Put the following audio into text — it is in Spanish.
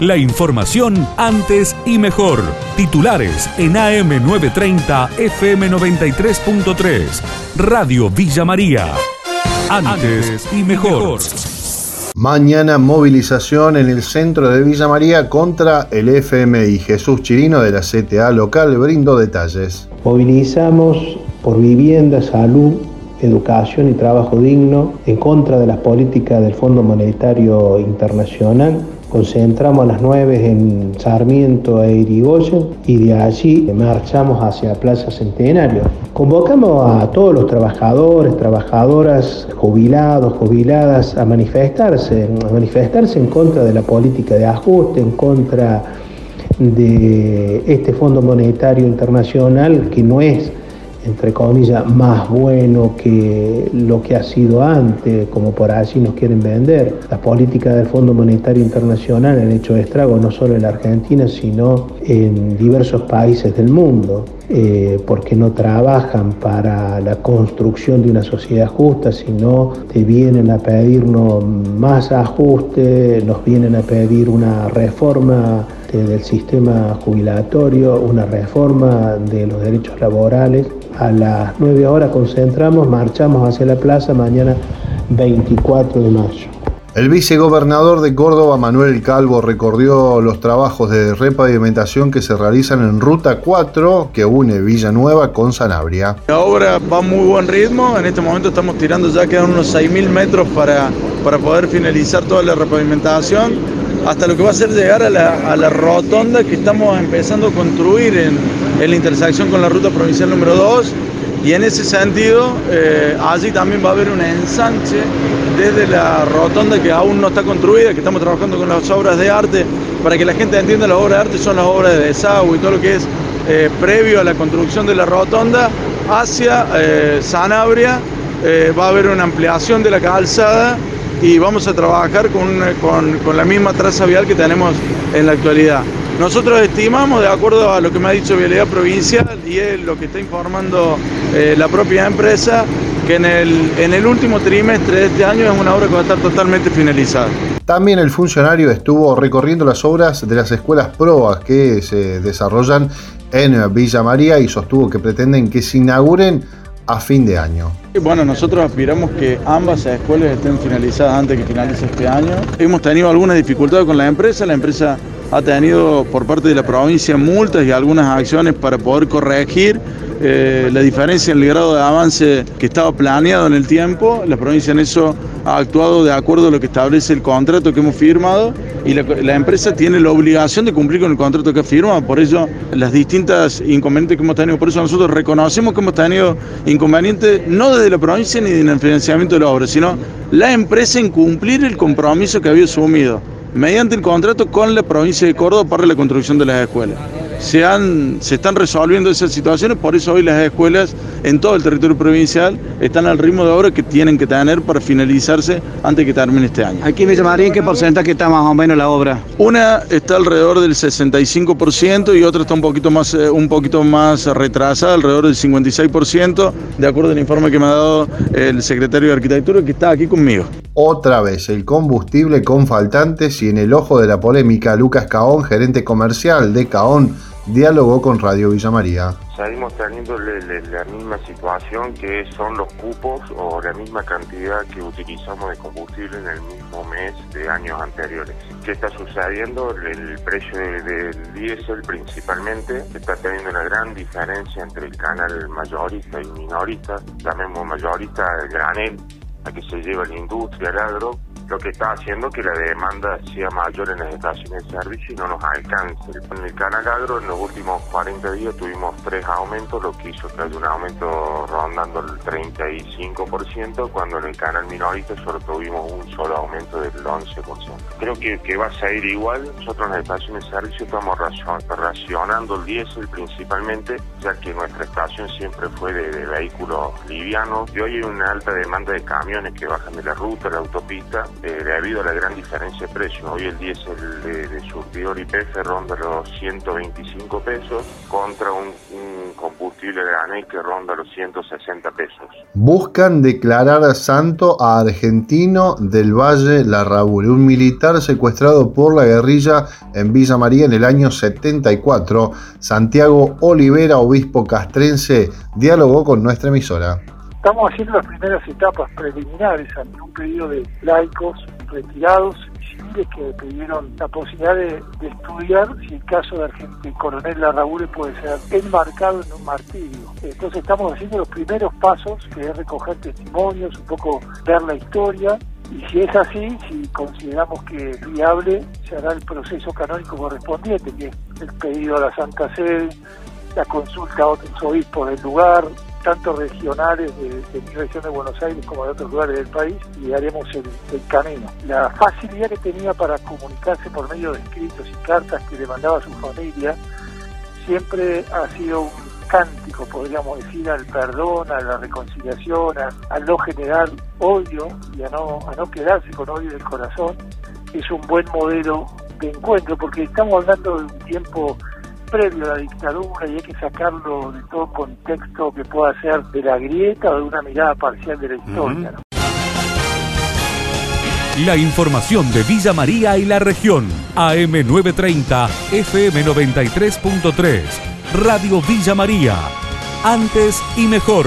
La información antes y mejor. Titulares en AM930 FM93.3. Radio Villa María. Antes y mejor. Mañana movilización en el centro de Villa María contra el FMI. Jesús Chirino de la CTA local brindó detalles. Movilizamos por vivienda, salud, educación y trabajo digno en contra de las políticas del Fondo Monetario Internacional concentramos a las 9 en Sarmiento e Irigoyen y de allí marchamos hacia Plaza Centenario. Convocamos a todos los trabajadores, trabajadoras, jubilados, jubiladas a manifestarse, a manifestarse en contra de la política de ajuste, en contra de este Fondo Monetario Internacional que no es entre comillas, más bueno que lo que ha sido antes, como por allí nos quieren vender. Las políticas del Fondo Monetario Internacional han hecho estragos no solo en la Argentina, sino en diversos países del mundo, eh, porque no trabajan para la construcción de una sociedad justa, sino te vienen a pedirnos más ajuste, nos vienen a pedir una reforma del sistema jubilatorio, una reforma de los derechos laborales a las 9 horas concentramos, marchamos hacia la plaza mañana 24 de mayo. El vicegobernador de Córdoba, Manuel Calvo, recorrió los trabajos de repavimentación que se realizan en Ruta 4, que une Villanueva con Sanabria. La obra va a muy buen ritmo, en este momento estamos tirando ya, quedan unos 6.000 metros para, para poder finalizar toda la repavimentación, hasta lo que va a ser llegar a la, a la rotonda que estamos empezando a construir en, en la intersección con la ruta provincial número 2 y en ese sentido eh, allí también va a haber un ensanche desde la rotonda que aún no está construida, que estamos trabajando con las obras de arte, para que la gente entienda las obras de arte son las obras de desagüe y todo lo que es eh, previo a la construcción de la rotonda hacia eh, Sanabria, va a haber una ampliación de la calzada y vamos a trabajar con, con la misma traza vial que tenemos en la actualidad. Nosotros estimamos, de acuerdo a lo que me ha dicho Vialidad Provincial y es lo que está informando eh, la propia empresa, que en el, en el último trimestre de este año es una obra que va a estar totalmente finalizada. También el funcionario estuvo recorriendo las obras de las escuelas PROAS que se desarrollan en Villa María y sostuvo que pretenden que se inauguren a fin de año. Bueno, nosotros aspiramos que ambas escuelas estén finalizadas antes que finalice este año. Hemos tenido algunas dificultades con la empresa, la empresa ha tenido por parte de la provincia multas y algunas acciones para poder corregir eh, la diferencia en el grado de avance que estaba planeado en el tiempo. La provincia en eso ha actuado de acuerdo a lo que establece el contrato que hemos firmado y la, empresa tiene la obligación de cumplir con el contrato que ha firmado. Por eso las distintas inconvenientes que hemos tenido, por eso nosotros reconocemos que hemos tenido inconvenientes no desde la provincia ni en el financiamiento de la obra, sino la empresa en cumplir el compromiso que había asumido mediante el contrato con la provincia de Córdoba para la construcción de las escuelas. Se, han, se están resolviendo esas situaciones, por eso hoy las escuelas en todo el territorio provincial están al ritmo de obra que tienen que tener para finalizarse antes que termine este año. Aquí me llamaría en qué porcentaje está más o menos la obra. Una está alrededor del 65% y otra está un poquito más, eh, un poquito más retrasada, alrededor del 56%, de acuerdo al informe que me ha dado el secretario de Arquitectura que está aquí conmigo. Otra vez el combustible con faltantes y en el ojo de la polémica, Lucas Caón, gerente comercial de Caón, dialogó con Radio Villa María. Seguimos teniendo la misma situación que son los cupos o la misma cantidad que utilizamos de combustible en el mismo mes de años anteriores. ¿Qué está sucediendo? El precio del diésel principalmente está teniendo una gran diferencia entre el canal mayorista y minorista, llamemos mayorista el granel a que se lleva la industria, el agro, lo que está haciendo que la demanda sea mayor en las estaciones de servicio y no nos alcance. En el canal agro en los últimos 40 días tuvimos tres aumentos, lo que hizo que haya un aumento rondando el 35%, cuando en el canal minorista solo tuvimos un solo aumento del 11%. Creo que, que va a seguir igual, nosotros en las estaciones de servicio estamos racionando el diésel principalmente, ya que nuestra estación siempre fue de, vehículos livianos y hoy hay una alta demanda de camiones que bajan de la ruta, de la autopista, eh, debido a la gran diferencia de precio. Hoy el diésel de, de surtidor IPF ronda los 125 pesos contra un, combustible granel que ronda los 160 pesos. Buscan declarar santo a argentino del Valle La Raúl, un militar secuestrado por la guerrilla en Villa María en el año 74. Santiago Olivera, obispo castrense, dialogó con nuestra emisora. Estamos haciendo las primeras etapas preliminares ante un pedido de laicos retirados civiles que pidieron la posibilidad de, estudiar si el caso de Argentina, coronel Larraúl puede ser enmarcado en un martirio. Entonces estamos haciendo los primeros pasos, que es recoger testimonios, un poco ver la historia, y si es así, si consideramos que es viable, se hará el proceso canónico correspondiente, que es el pedido a la Santa Sede, la consulta a otros obispos del lugar, tanto regionales de, mi región de Buenos Aires como de otros lugares del país y haremos el, camino. La facilidad que tenía para comunicarse por medio de escritos y cartas que le mandaba a su familia siempre ha sido un cántico, podríamos decir, al perdón, a la reconciliación, a, no generar odio y a no, a no quedarse con odio del corazón. Es un buen modelo de encuentro porque estamos hablando de un tiempo previo a la dictadura y hay que sacarlo de todo contexto que pueda ser de la grieta o de una mirada parcial de la historia. La información de Villa María y la región. AM930, FM93.3. Radio Villa María. Antes y mejor.